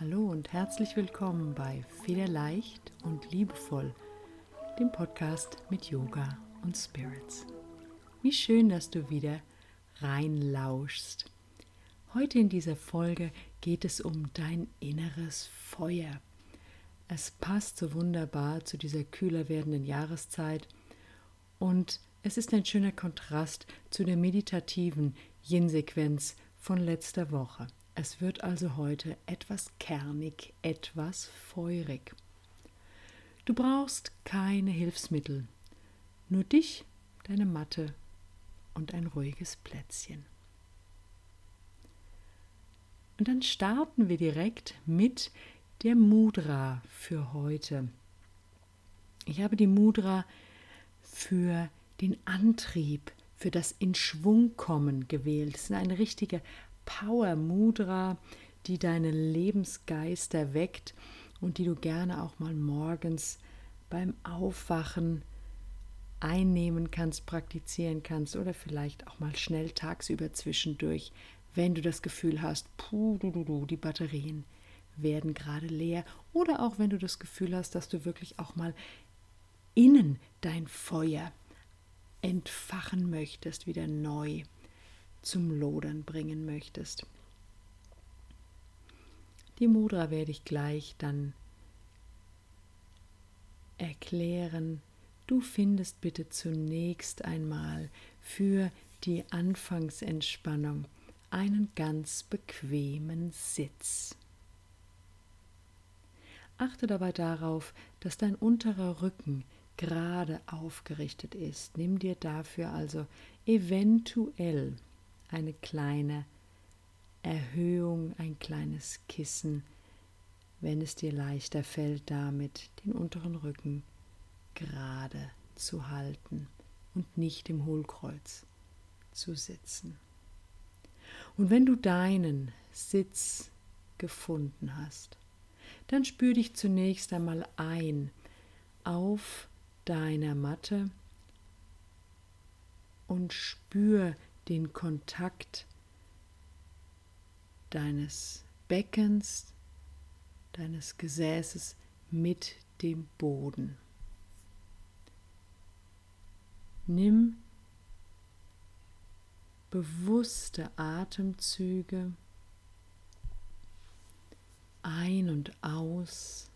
Hallo und herzlich willkommen bei Federleicht und Liebevoll, dem Podcast mit Yoga und Spirits. Wie schön, dass du wieder reinlauschst. Heute in dieser Folge geht es um dein inneres Feuer. Es passt so wunderbar zu dieser kühler werdenden Jahreszeit und es ist ein schöner Kontrast zu der meditativen Yin-Sequenz von letzter Woche. Es wird also heute etwas kernig, etwas feurig. Du brauchst keine Hilfsmittel, nur dich, deine Matte und ein ruhiges Plätzchen. Und dann starten wir direkt mit der Mudra für heute. Ich habe die Mudra für den Antrieb, für das In Schwung kommen gewählt. Es ist eine richtige Power Mudra, die deine Lebensgeister weckt und die du gerne auch mal morgens beim Aufwachen einnehmen kannst, praktizieren kannst oder vielleicht auch mal schnell tagsüber zwischendurch, wenn du das Gefühl hast, puh, du, du, du, die Batterien werden gerade leer. Oder auch wenn du das Gefühl hast, dass du wirklich auch mal innen dein Feuer entfachen möchtest, wieder neu zum Lodern bringen möchtest. Die Mudra werde ich gleich dann erklären. Du findest bitte zunächst einmal für die Anfangsentspannung einen ganz bequemen Sitz. Achte dabei darauf, dass dein unterer Rücken gerade aufgerichtet ist. Nimm dir dafür also eventuell eine kleine Erhöhung, ein kleines Kissen, wenn es dir leichter fällt, damit den unteren Rücken gerade zu halten und nicht im Hohlkreuz zu sitzen. Und wenn du deinen Sitz gefunden hast, dann spür dich zunächst einmal ein auf deiner Matte und spür den Kontakt deines Beckens, deines Gesäßes mit dem Boden. Nimm bewusste Atemzüge ein und aus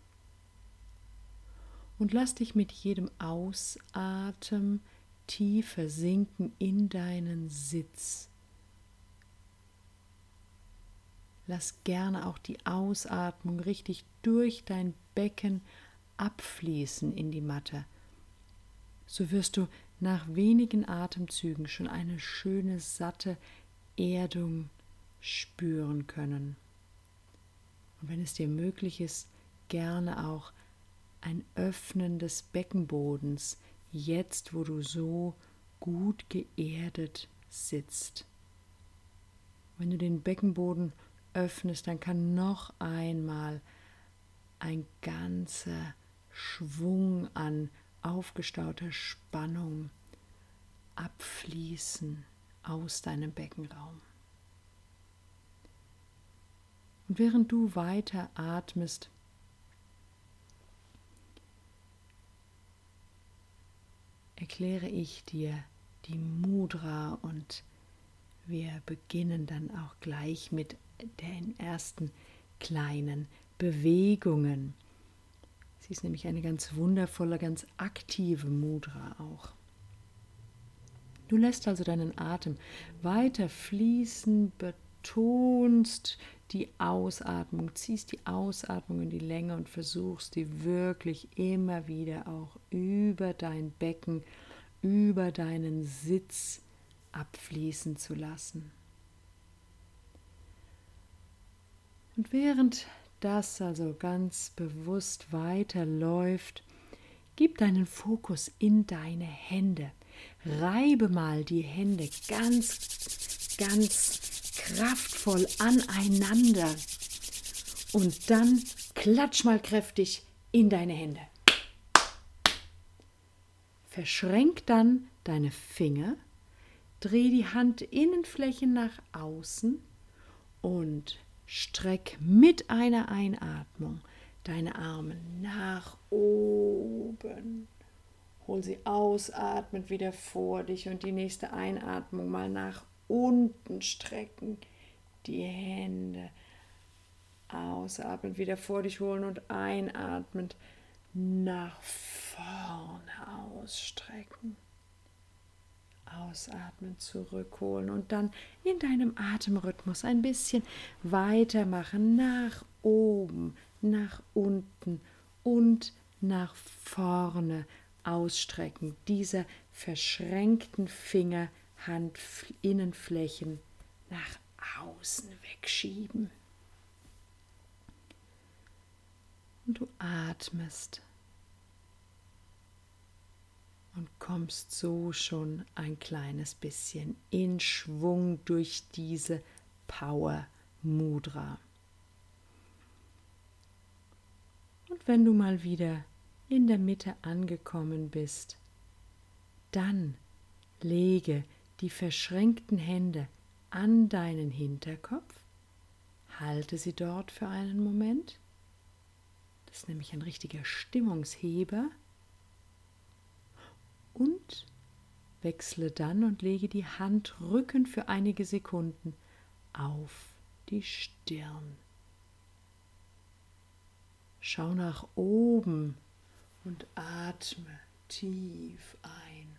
und lass dich mit jedem Ausatmen tiefer sinken in deinen Sitz. Lass gerne auch die Ausatmung richtig durch dein Becken abfließen in die Matte. So wirst du nach wenigen Atemzügen schon eine schöne, satte Erdung spüren können. Und wenn es dir möglich ist, gerne auch ein Öffnen des Beckenbodens, jetzt wo du so gut geerdet sitzt. Wenn du den Beckenboden öffnest, dann kann noch einmal ein ganzer Schwung an aufgestauter Spannung abfließen aus deinem Beckenraum. Und während du weiter atmest, erkläre ich dir die Mudra und wir beginnen dann auch gleich mit den ersten kleinen Bewegungen. Sie ist nämlich eine ganz wundervolle, ganz aktive Mudra auch. Du lässt also deinen Atem weiter fließen, betonst die Ausatmung, ziehst die Ausatmung in die Länge und versuchst die wirklich immer wieder auch über dein Becken, über deinen Sitz abfließen zu lassen. Und während das also ganz bewusst weiterläuft, gib deinen Fokus in deine Hände. Reibe mal die Hände ganz, ganz kraftvoll aneinander und dann klatsch mal kräftig in deine Hände. Verschränk dann deine Finger, dreh die Handinnenfläche nach außen und streck mit einer Einatmung deine Arme nach oben. Hol sie ausatmend wieder vor dich und die nächste Einatmung mal nach unten strecken. Die Hände ausatmend wieder vor dich holen und einatmend nach vorne ausstrecken. Ausatmen, zurückholen und dann in deinem Atemrhythmus ein bisschen weitermachen, nach oben, nach unten und nach vorne ausstrecken. Diese verschränkten Finger, Handinnenflächen nach außen wegschieben. Und du atmest und kommst so schon ein kleines bisschen in Schwung durch diese Power Mudra. Und wenn du mal wieder in der Mitte angekommen bist, dann lege die verschränkten Hände an deinen Hinterkopf, halte sie dort für einen Moment. Das ist nämlich ein richtiger Stimmungsheber und wechsle dann und lege die Handrücken für einige Sekunden auf die Stirn. Schau nach oben und atme tief ein.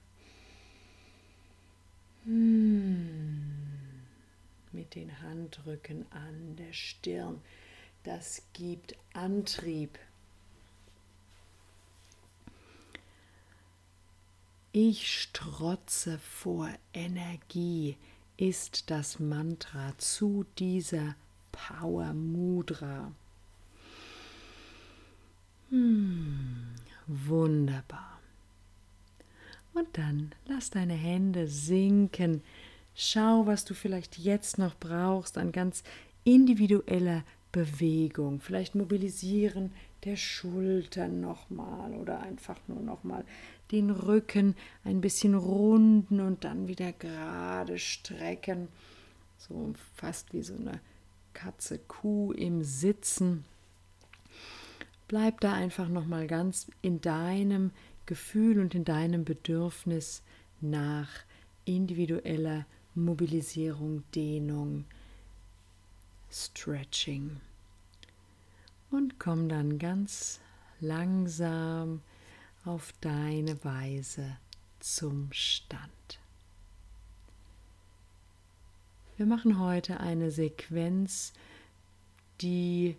Hm. Mit den Handrücken an der Stirn. Das gibt Antrieb Ich strotze vor Energie ist das Mantra zu dieser Power Mudra. Hm, wunderbar. Und dann lass deine Hände sinken. Schau, was du vielleicht jetzt noch brauchst an ganz individueller Bewegung. Vielleicht mobilisieren der Schultern nochmal oder einfach nur nochmal den Rücken ein bisschen runden und dann wieder gerade strecken. So fast wie so eine Katze, Kuh im Sitzen. Bleib da einfach nochmal ganz in deinem Gefühl und in deinem Bedürfnis nach individueller Mobilisierung, Dehnung, Stretching. Und komm dann ganz langsam auf deine Weise zum Stand. Wir machen heute eine Sequenz, die,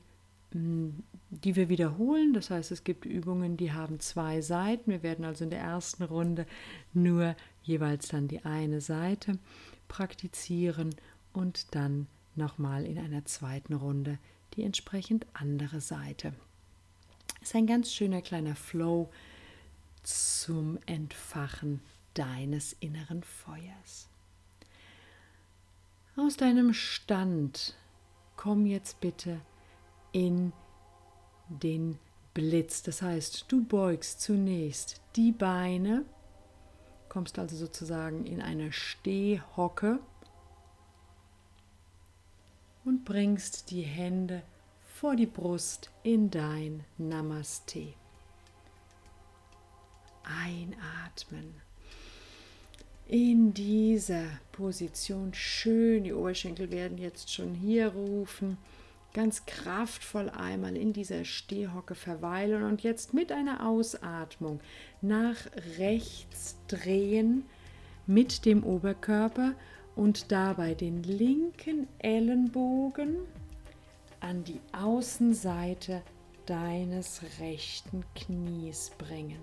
mm, die wir wiederholen. Das heißt, es gibt Übungen, die haben zwei Seiten. Wir werden also in der ersten Runde nur jeweils dann die eine Seite praktizieren und dann nochmal in einer zweiten Runde die entsprechend andere Seite. Das ist ein ganz schöner kleiner Flow, zum Entfachen deines inneren Feuers. Aus deinem Stand komm jetzt bitte in den Blitz. Das heißt, du beugst zunächst die Beine, kommst also sozusagen in eine Stehhocke und bringst die Hände vor die Brust in dein Namaste einatmen. In dieser Position schön, die Oberschenkel werden jetzt schon hier rufen. Ganz kraftvoll einmal in dieser Stehhocke verweilen und jetzt mit einer Ausatmung nach rechts drehen mit dem Oberkörper und dabei den linken Ellenbogen an die Außenseite deines rechten Knies bringen.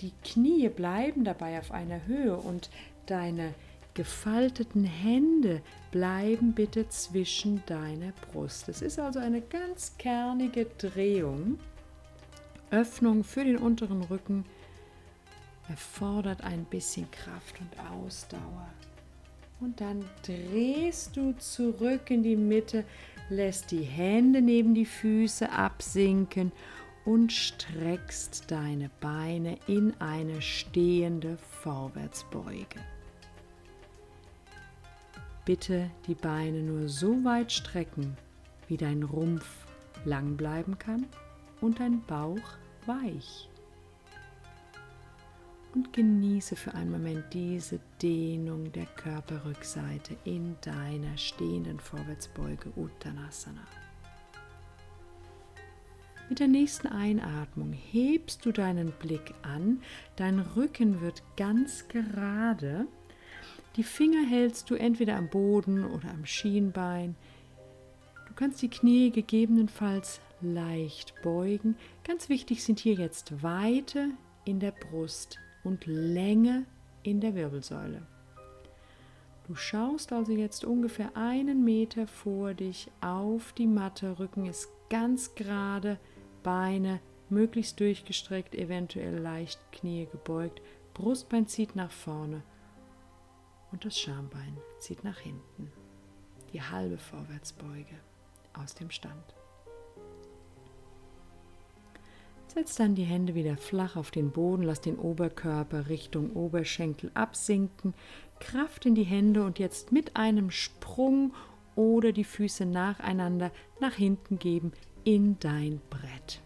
Die Knie bleiben dabei auf einer Höhe und deine gefalteten Hände bleiben bitte zwischen deiner Brust. Es ist also eine ganz kernige Drehung. Öffnung für den unteren Rücken erfordert ein bisschen Kraft und Ausdauer. Und dann drehst du zurück in die Mitte, lässt die Hände neben die Füße absinken und streckst deine Beine in eine stehende Vorwärtsbeuge. Bitte die Beine nur so weit strecken, wie dein Rumpf lang bleiben kann und dein Bauch weich. Und genieße für einen Moment diese Dehnung der Körperrückseite in deiner stehenden Vorwärtsbeuge Uttanasana. Mit der nächsten Einatmung hebst du deinen Blick an, dein Rücken wird ganz gerade die Finger hältst du entweder am Boden oder am Schienbein. Du kannst die Knie gegebenenfalls leicht beugen. Ganz wichtig sind hier jetzt Weite in der Brust und Länge in der Wirbelsäule. Du schaust also jetzt ungefähr einen Meter vor dich auf die Matte, Rücken ist ganz gerade, Beine möglichst durchgestreckt, eventuell leicht Knie gebeugt, Brustbein zieht nach vorne und das Schambein zieht nach hinten. Die halbe Vorwärtsbeuge aus dem Stand. Setz dann die Hände wieder flach auf den Boden, lass den Oberkörper Richtung Oberschenkel absinken, Kraft in die Hände und jetzt mit einem Sprung oder die Füße nacheinander nach hinten geben in dein Brett.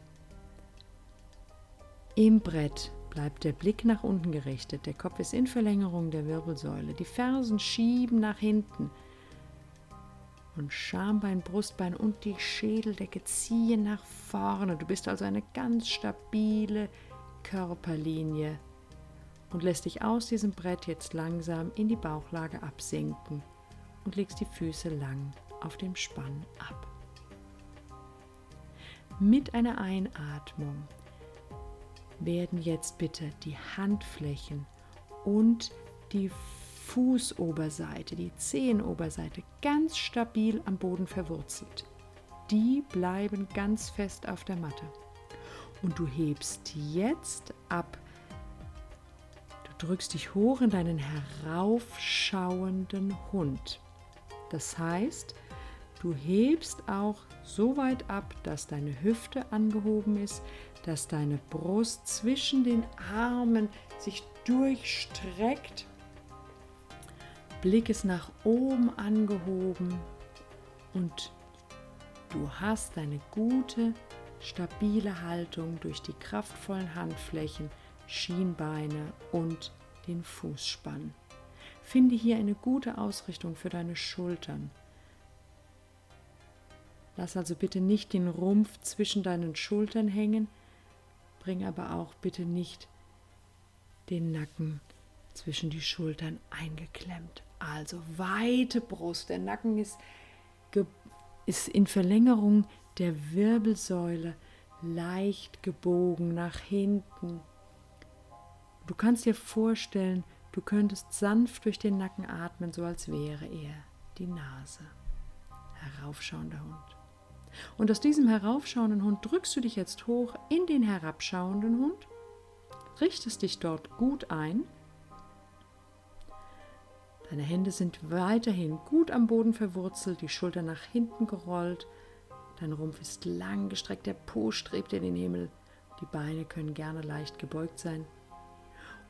Im Brett bleibt der Blick nach unten gerichtet, der Kopf ist in Verlängerung der Wirbelsäule, die Fersen schieben nach hinten und Schambein, Brustbein und die Schädeldecke ziehen nach vorne. Du bist also eine ganz stabile Körperlinie und lässt dich aus diesem Brett jetzt langsam in die Bauchlage absinken und legst die Füße lang auf dem Spann ab. Mit einer Einatmung werden jetzt bitte die Handflächen und die Fußoberseite, die Zehenoberseite ganz stabil am Boden verwurzelt. Die bleiben ganz fest auf der Matte. Und du hebst jetzt ab. Du drückst dich hoch in deinen heraufschauenden Hund. Das heißt, du hebst auch so weit ab, dass deine Hüfte angehoben ist, dass deine Brust zwischen den Armen sich durchstreckt. Blick ist nach oben angehoben und du hast eine gute, stabile Haltung durch die kraftvollen Handflächen, Schienbeine und den Fußspann. Finde hier eine gute Ausrichtung für deine Schultern. Lass also bitte nicht den Rumpf zwischen deinen Schultern hängen, Bring aber auch bitte nicht den Nacken zwischen die Schultern eingeklemmt. Also weite Brust. Der Nacken ist, ist in Verlängerung der Wirbelsäule leicht gebogen nach hinten. Du kannst dir vorstellen, du könntest sanft durch den Nacken atmen, so als wäre er die Nase. Heraufschauender Hund. Und aus diesem heraufschauenden Hund drückst du dich jetzt hoch in den herabschauenden Hund, richtest dich dort gut ein. Deine Hände sind weiterhin gut am Boden verwurzelt, die Schultern nach hinten gerollt, dein Rumpf ist lang gestreckt, der Po strebt in den Himmel, die Beine können gerne leicht gebeugt sein.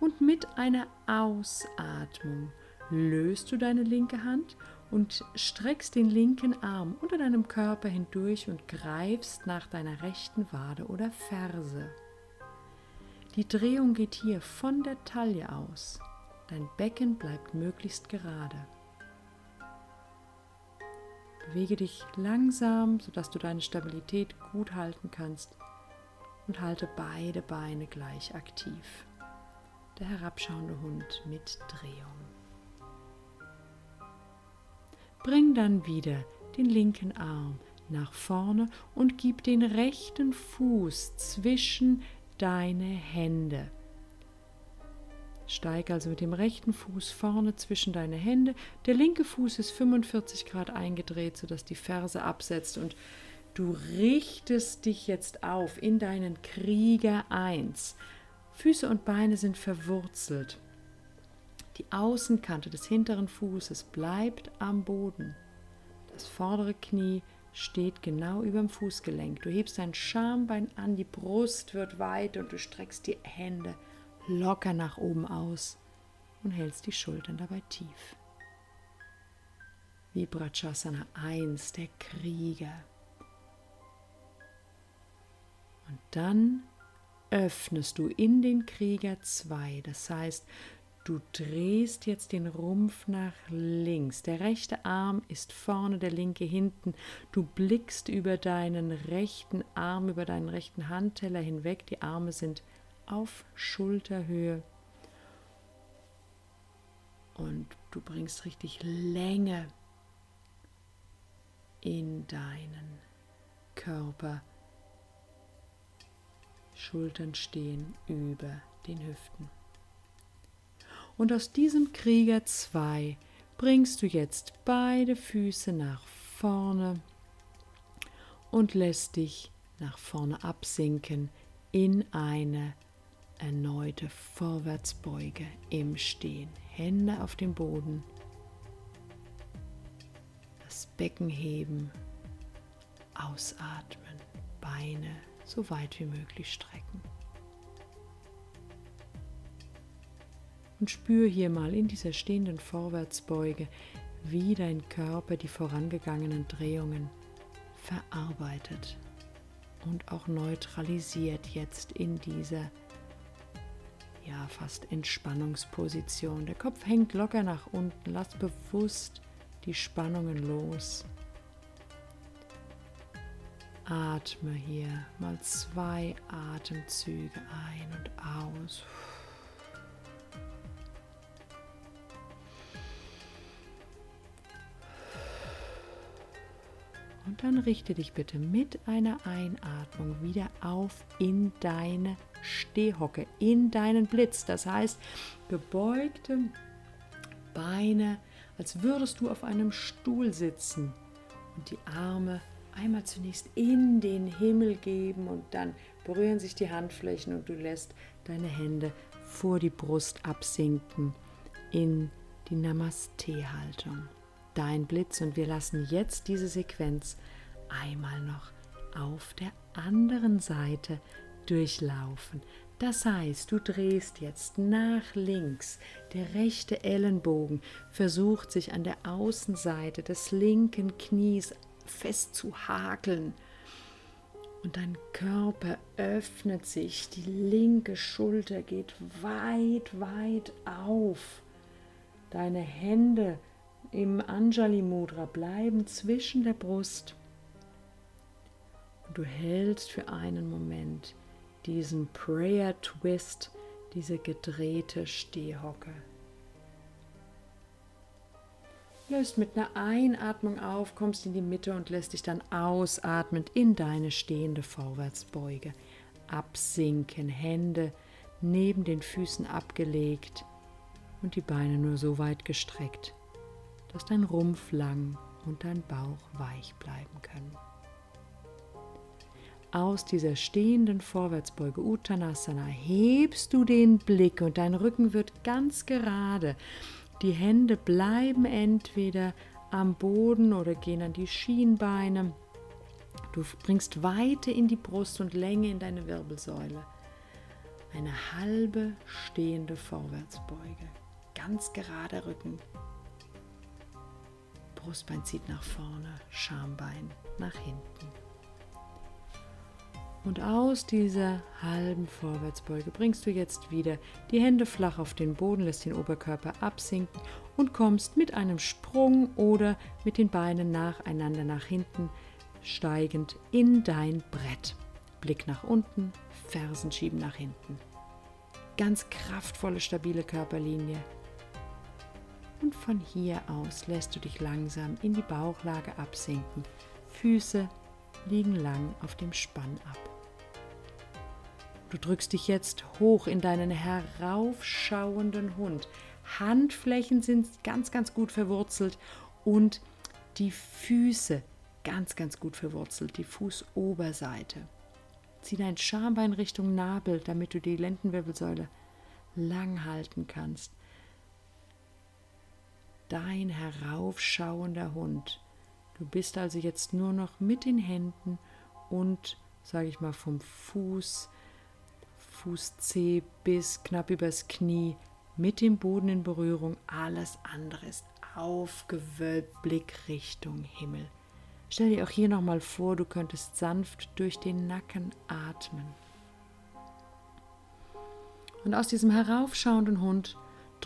Und mit einer Ausatmung löst du deine linke Hand und streckst den linken Arm unter deinem Körper hindurch und greifst nach deiner rechten Wade oder Ferse. Die Drehung geht hier von der Taille aus. Dein Becken bleibt möglichst gerade. Bewege dich langsam, sodass du deine Stabilität gut halten kannst und halte beide Beine gleich aktiv. Der herabschauende Hund mit Drehung. Bring dann wieder den linken Arm nach vorne und gib den rechten Fuß zwischen deine Hände. Steig also mit dem rechten Fuß vorne zwischen deine Hände. Der linke Fuß ist 45 Grad eingedreht, sodass die Ferse absetzt und du richtest dich jetzt auf in deinen Krieger 1. Füße und Beine sind verwurzelt. Die Außenkante des hinteren Fußes bleibt am Boden. Das vordere Knie steht genau über dem Fußgelenk. Du hebst dein Schambein an, die Brust wird weit und du streckst die Hände locker nach oben aus und hältst die Schultern dabei tief. Vibrachasana 1, der Krieger. Und dann öffnest du in den Krieger 2. Das heißt, du drehst jetzt den Rumpf nach links. Der rechte Arm ist vorne, der linke hinten. Du blickst über deinen rechten Arm, über deinen rechten Handteller hinweg. Die Arme sind auf Schulterhöhe. Und du bringst richtig Länge in deinen Körper. Schultern stehen über den Hüften. Und aus diesem Krieger 2 bringst du jetzt beide Füße nach vorne und lässt dich nach vorne absinken in eine erneute Vorwärtsbeuge im Stehen. Hände auf dem Boden, das Becken heben, ausatmen, Beine so weit wie möglich strecken. Und spür hier mal in dieser stehenden Vorwärtsbeuge, wie dein Körper die vorangegangenen Drehungen verarbeitet und auch neutralisiert jetzt in dieser ja fast Entspannungsposition. Der Kopf hängt locker nach unten. Lass bewusst die Spannungen los. Atme hier mal zwei Atemzüge ein und aus. Dann richte dich bitte mit einer Einatmung wieder auf in deine Stehhocke, in deinen Blitz. Das heißt, gebeugte Beine, als würdest du auf einem Stuhl sitzen und die Arme einmal zunächst in den Himmel geben und dann berühren sich die Handflächen und du lässt deine Hände vor die Brust absinken in die Namaste-Haltung. Dein Blitz und wir lassen jetzt diese Sequenz einmal noch auf der anderen Seite durchlaufen. Das heißt, du drehst jetzt nach links. Der rechte Ellenbogen versucht sich an der Außenseite des linken Knies fest zu hakeln. Und dein Körper öffnet sich, die linke Schulter geht weit, weit auf. Deine Hände im Anjali Mudra bleiben zwischen der Brust. Und du hältst für einen Moment diesen Prayer Twist, diese gedrehte Stehhocke. Löst mit einer Einatmung auf, kommst in die Mitte und lässt dich dann ausatmend in deine stehende Vorwärtsbeuge absinken, Hände neben den Füßen abgelegt und die Beine nur so weit gestreckt, dass dein Rumpf lang und dein Bauch weich bleiben können. Aus dieser stehenden Vorwärtsbeuge Uttanasana hebst du den Blick und dein Rücken wird ganz gerade die Hände bleiben entweder am Boden oder gehen an die Schienbeine. Du bringst Weite in die Brust und Länge in deine Wirbelsäule. Eine halbe stehende Vorwärtsbeuge. Ganz gerader Rücken. Brustbein zieht nach vorne, Schambein nach hinten. Und aus dieser halben Vorwärtsbeuge bringst du jetzt wieder die Hände flach auf den Boden, lässt den Oberkörper absinken und kommst mit einem Sprung oder mit den Beinen nacheinander nach hinten steigend in dein Brett. Blick nach unten, Fersen schieben nach hinten. Ganz kraftvolle, stabile Körperlinie. Und von hier aus lässt du dich langsam in die Bauchlage absinken. Füße liegen lang auf dem Spann ab. Du drückst dich jetzt hoch in deinen heraufschauenden Hund. Handflächen sind ganz, ganz gut verwurzelt und die Füße ganz, ganz gut verwurzelt, die Fußoberseite. Zieh dein Schambein Richtung Nabel, damit du die Lendenwirbelsäule lang halten kannst. Dein heraufschauender Hund. Du bist also jetzt nur noch mit den Händen und, sage ich mal, vom Fuß Fußzeh bis knapp übers Knie mit dem Boden in Berührung. Alles andere ist aufgewölbt, Blick Richtung Himmel. Stell dir auch hier nochmal vor, du könntest sanft durch den Nacken atmen. Und aus diesem heraufschauenden Hund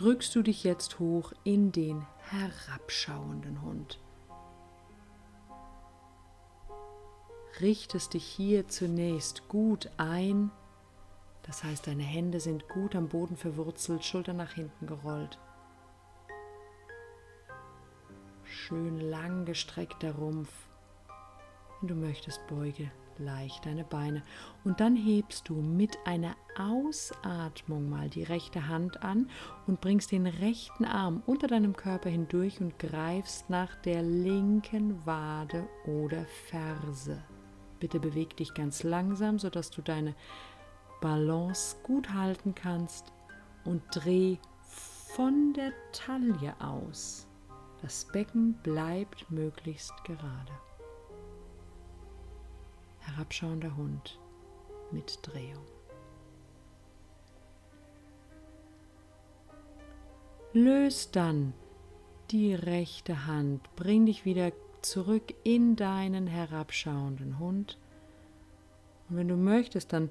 drückst du dich jetzt hoch in den herabschauenden Hund. Richtest dich hier zunächst gut ein, das heißt deine Hände sind gut am Boden verwurzelt, Schulter nach hinten gerollt. Schön lang gestreckter Rumpf. Wenn du möchtest, beuge leicht deine Beine und dann hebst du mit einer Ausatmung mal die rechte Hand an und bringst den rechten Arm unter deinem Körper hindurch und greifst nach der linken Wade oder Ferse. Bitte beweg dich ganz langsam, sodass du deine Balance gut halten kannst und dreh von der Taille aus. Das Becken bleibt möglichst gerade herabschauender Hund mit Drehung. Löst dann die rechte Hand, bring dich wieder zurück in deinen herabschauenden Hund. Und wenn du möchtest, dann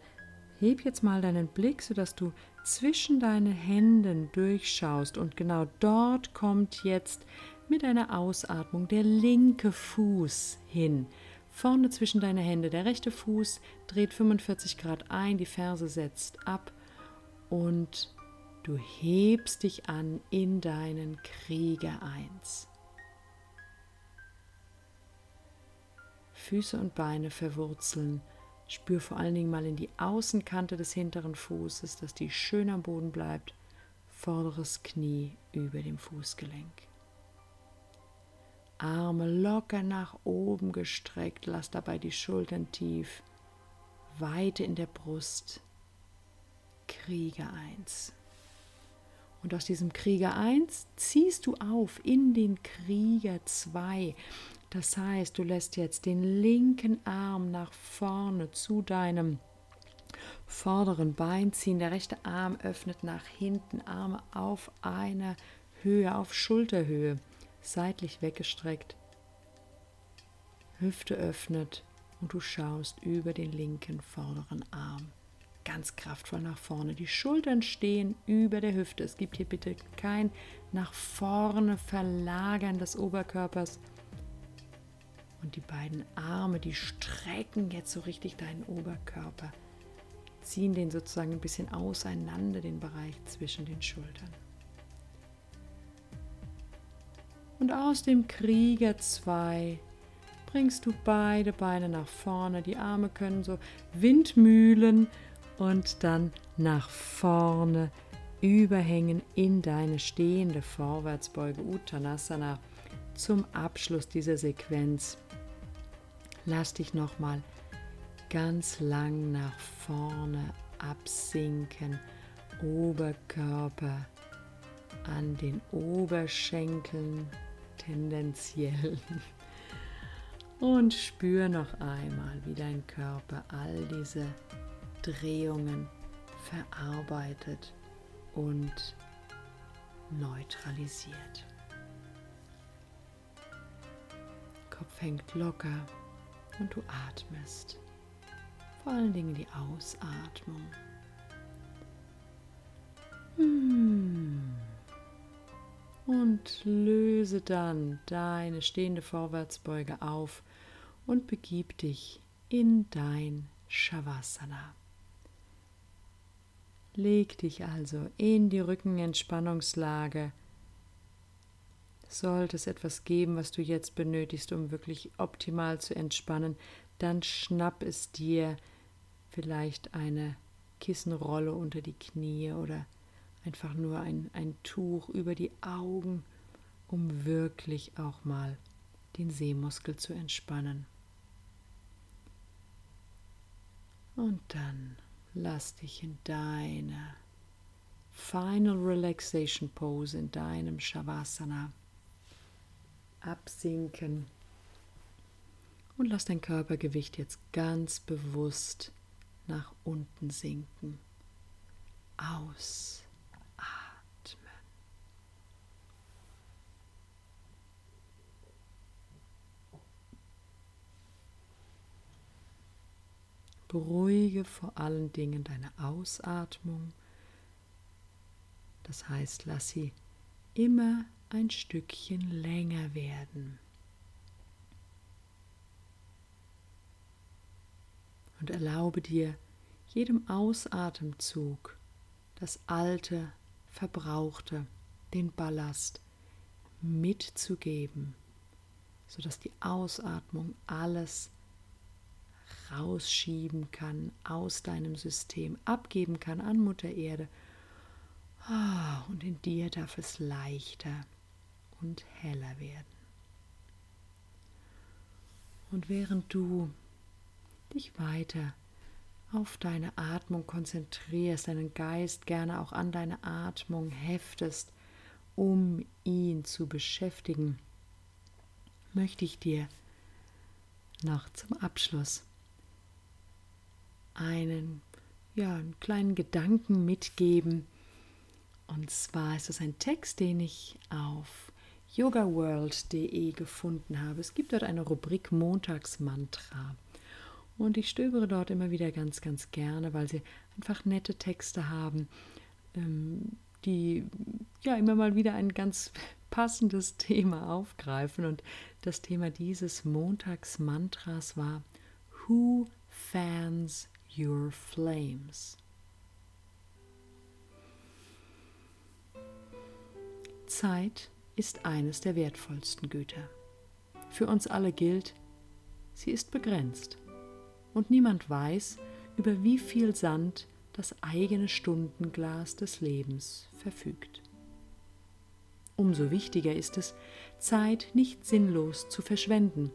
heb jetzt mal deinen Blick, sodass du zwischen deinen Händen durchschaust und genau dort kommt jetzt mit einer Ausatmung der linke Fuß hin. Vorne zwischen deine Hände. Der rechte Fuß dreht 45 Grad ein, die Ferse setzt ab und du hebst dich an in deinen Krieger 1. Füße und Beine verwurzeln. Spür vor allen Dingen mal in die Außenkante des hinteren Fußes, dass die schön am Boden bleibt. Vorderes Knie über dem Fußgelenk. Arme locker nach oben gestreckt, lass dabei die Schultern tief, Weite in der Brust. Krieger 1. Und aus diesem Krieger 1 ziehst du auf in den Krieger 2. Das heißt, du lässt jetzt den linken Arm nach vorne zu deinem vorderen Bein ziehen. Der rechte Arm öffnet nach hinten, Arme auf einer Höhe, auf Schulterhöhe seitlich weggestreckt, Hüfte öffnet und du schaust über den linken vorderen Arm. Ganz kraftvoll nach vorne. Die Schultern stehen über der Hüfte. Es gibt hier bitte kein nach vorne Verlagern des Oberkörpers. Und die beiden Arme, die strecken jetzt so richtig deinen Oberkörper, ziehen den sozusagen ein bisschen auseinander, den Bereich zwischen den Schultern. Und aus dem Krieger 2 bringst du beide Beine nach vorne. Die Arme können so Windmühlen und dann nach vorne überhängen in deine stehende Vorwärtsbeuge Uttanasana zum Abschluss dieser Sequenz. Lass dich nochmal ganz lang nach vorne absinken, Oberkörper an den Oberschenkeln tendenziell. Und spür noch einmal, wie dein Körper all diese Drehungen verarbeitet und neutralisiert. Kopf hängt locker und du atmest. Vor allen Dingen die Ausatmung. Hmm und löse dann deine stehende Vorwärtsbeuge auf und begib dich in dein Shavasana. Leg dich also in die Rückenentspannungslage. Sollte es etwas geben, was du jetzt benötigst, um wirklich optimal zu entspannen, dann schnapp es dir vielleicht eine Kissenrolle unter die Knie oder einfach nur ein, ein Tuch über die Augen, um wirklich auch mal den Sehmuskel zu entspannen. Und dann lass dich in deine Final Relaxation Pose, in deinem Shavasana absinken und lass dein Körpergewicht jetzt ganz bewusst nach unten sinken. Aus. Beruhige vor allen Dingen deine Ausatmung. Das heißt, lass sie immer ein Stückchen länger werden. Und erlaube dir jedem Ausatemzug das alte, verbrauchte, den Ballast mitzugeben, sodass die Ausatmung alles rausschieben kann aus deinem System, abgeben kann an Mutter Erde. Ah, und in dir darf es leichter und heller werden. Und während du dich weiter auf deine Atmung konzentrierst, deinen Geist gerne auch an deine Atmung heftest, um ihn zu beschäftigen, möchte ich dir noch zum Abschluss einen, ja, einen kleinen Gedanken mitgeben. Und zwar ist es ein Text, den ich auf yogaworld.de gefunden habe. Es gibt dort eine Rubrik Montagsmantra. Und ich stöbere dort immer wieder ganz, ganz gerne, weil sie einfach nette Texte haben, ähm, die ja immer mal wieder ein ganz passendes Thema aufgreifen. Und das Thema dieses Montagsmantras war Who fans your flames? Zeit ist eines der wertvollsten Güter. Für uns alle gilt, sie ist begrenzt und niemand weiß, über wie viel Sand das eigene Stundenglas des Lebens verfügt. Umso wichtiger ist es, Zeit nicht sinnlos zu verschwenden,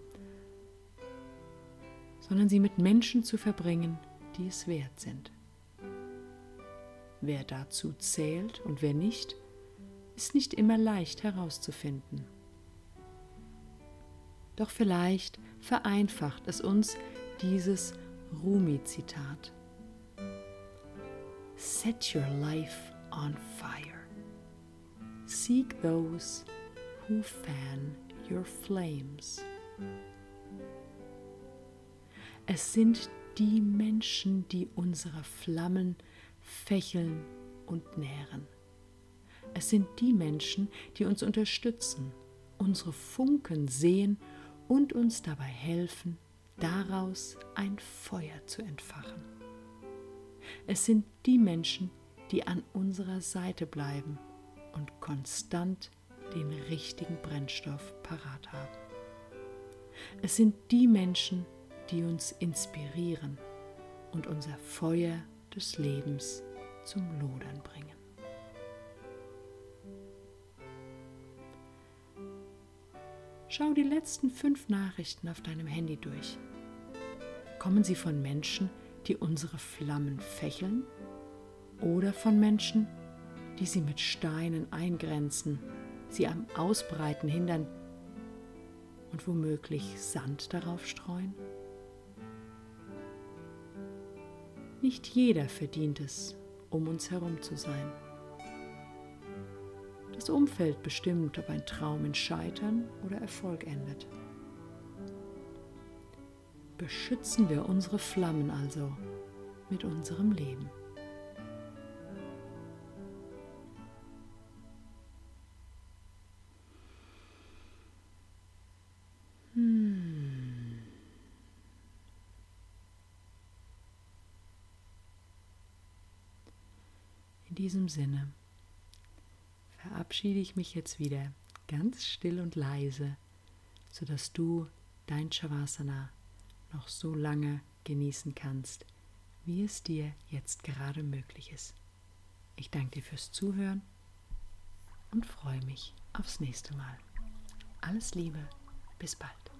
sondern sie mit Menschen zu verbringen, die es wert sind. Wer dazu zählt und wer nicht, ist nicht immer leicht herauszufinden. Doch vielleicht vereinfacht es uns, dieses Rumi-Zitat. Set your life on fire. Seek those who fan your flames. Es sind die Menschen, die unsere Flammen fächeln und nähren. Es sind die Menschen, die uns unterstützen, unsere Funken sehen und uns dabei helfen, daraus ein Feuer zu entfachen. Es sind die Menschen, die an unserer Seite bleiben und konstant den richtigen Brennstoff parat haben. Es sind die Menschen, die uns inspirieren und unser Feuer des Lebens zum Lodern bringen. Schau die letzten fünf Nachrichten auf deinem Handy durch. Kommen sie von Menschen, die unsere Flammen fächeln oder von Menschen, die sie mit Steinen eingrenzen, sie am Ausbreiten hindern und womöglich Sand darauf streuen? Nicht jeder verdient es, um uns herum zu sein. Das Umfeld bestimmt, ob ein Traum in Scheitern oder Erfolg endet. Beschützen wir unsere Flammen also mit unserem Leben. Diesem Sinne verabschiede ich mich jetzt wieder ganz still und leise, sodass du dein Shavasana noch so lange genießen kannst, wie es dir jetzt gerade möglich ist. Ich danke dir fürs Zuhören und freue mich aufs nächste Mal. Alles Liebe, bis bald.